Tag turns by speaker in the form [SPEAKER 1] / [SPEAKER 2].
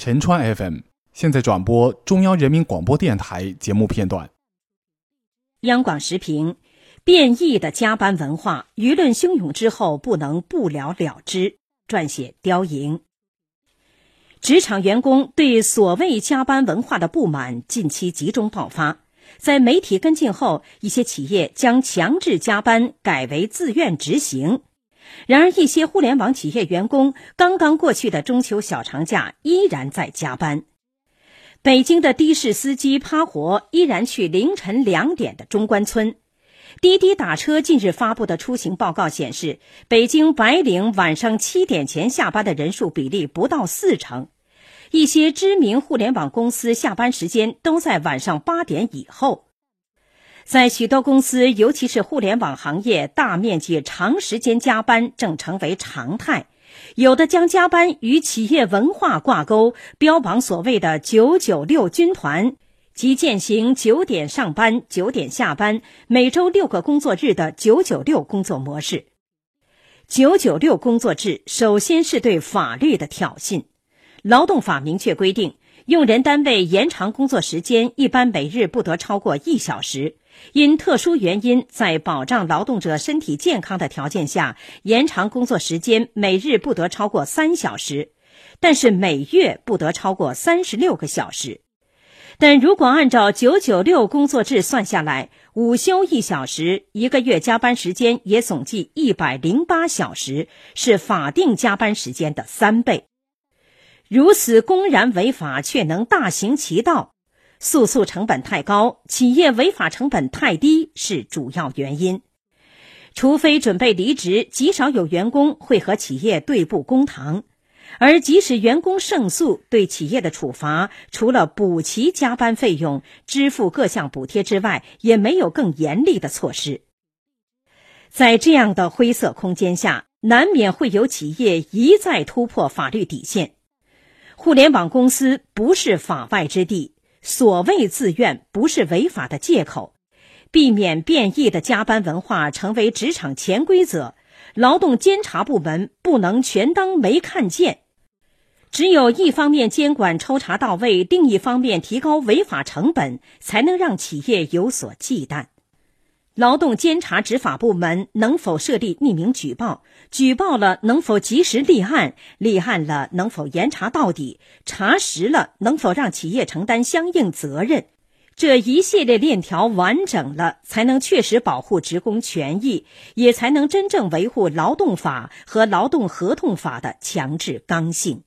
[SPEAKER 1] 陈川 FM 现在转播中央人民广播电台节目片段。
[SPEAKER 2] 央广时评：变异的加班文化，舆论汹涌之后不能不了了之。撰写：刁莹。职场员工对所谓加班文化的不满近期集中爆发。在媒体跟进后，一些企业将强制加班改为自愿执行。然而，一些互联网企业员工刚刚过去的中秋小长假依然在加班。北京的的士司机趴活，依然去凌晨两点的中关村。滴滴打车近日发布的出行报告显示，北京白领晚上七点前下班的人数比例不到四成。一些知名互联网公司下班时间都在晚上八点以后。在许多公司，尤其是互联网行业，大面积、长时间加班正成为常态。有的将加班与企业文化挂钩，标榜所谓的“九九六军团”，即践行九点上班、九点下班，每周六个工作日的“九九六”工作模式。“九九六”工作制首先是对法律的挑衅。劳动法明确规定，用人单位延长工作时间，一般每日不得超过一小时。因特殊原因，在保障劳动者身体健康的条件下，延长工作时间每日不得超过三小时，但是每月不得超过三十六个小时。但如果按照九九六工作制算下来，午休一小时，一个月加班时间也总计一百零八小时，是法定加班时间的三倍。如此公然违法却能大行其道，诉讼成本太高，企业违法成本太低是主要原因。除非准备离职，极少有员工会和企业对簿公堂。而即使员工胜诉，对企业的处罚除了补齐加班费用、支付各项补贴之外，也没有更严厉的措施。在这样的灰色空间下，难免会有企业一再突破法律底线。互联网公司不是法外之地，所谓自愿不是违法的借口。避免变异的加班文化成为职场潜规则，劳动监察部门不能全当没看见。只有一方面监管抽查到位，另一方面提高违法成本，才能让企业有所忌惮。劳动监察执法部门能否设立匿名举报？举报了能否及时立案？立案了能否严查到底？查实了能否让企业承担相应责任？这一系列链条完整了，才能确实保护职工权益，也才能真正维护劳动法和劳动合同法的强制刚性。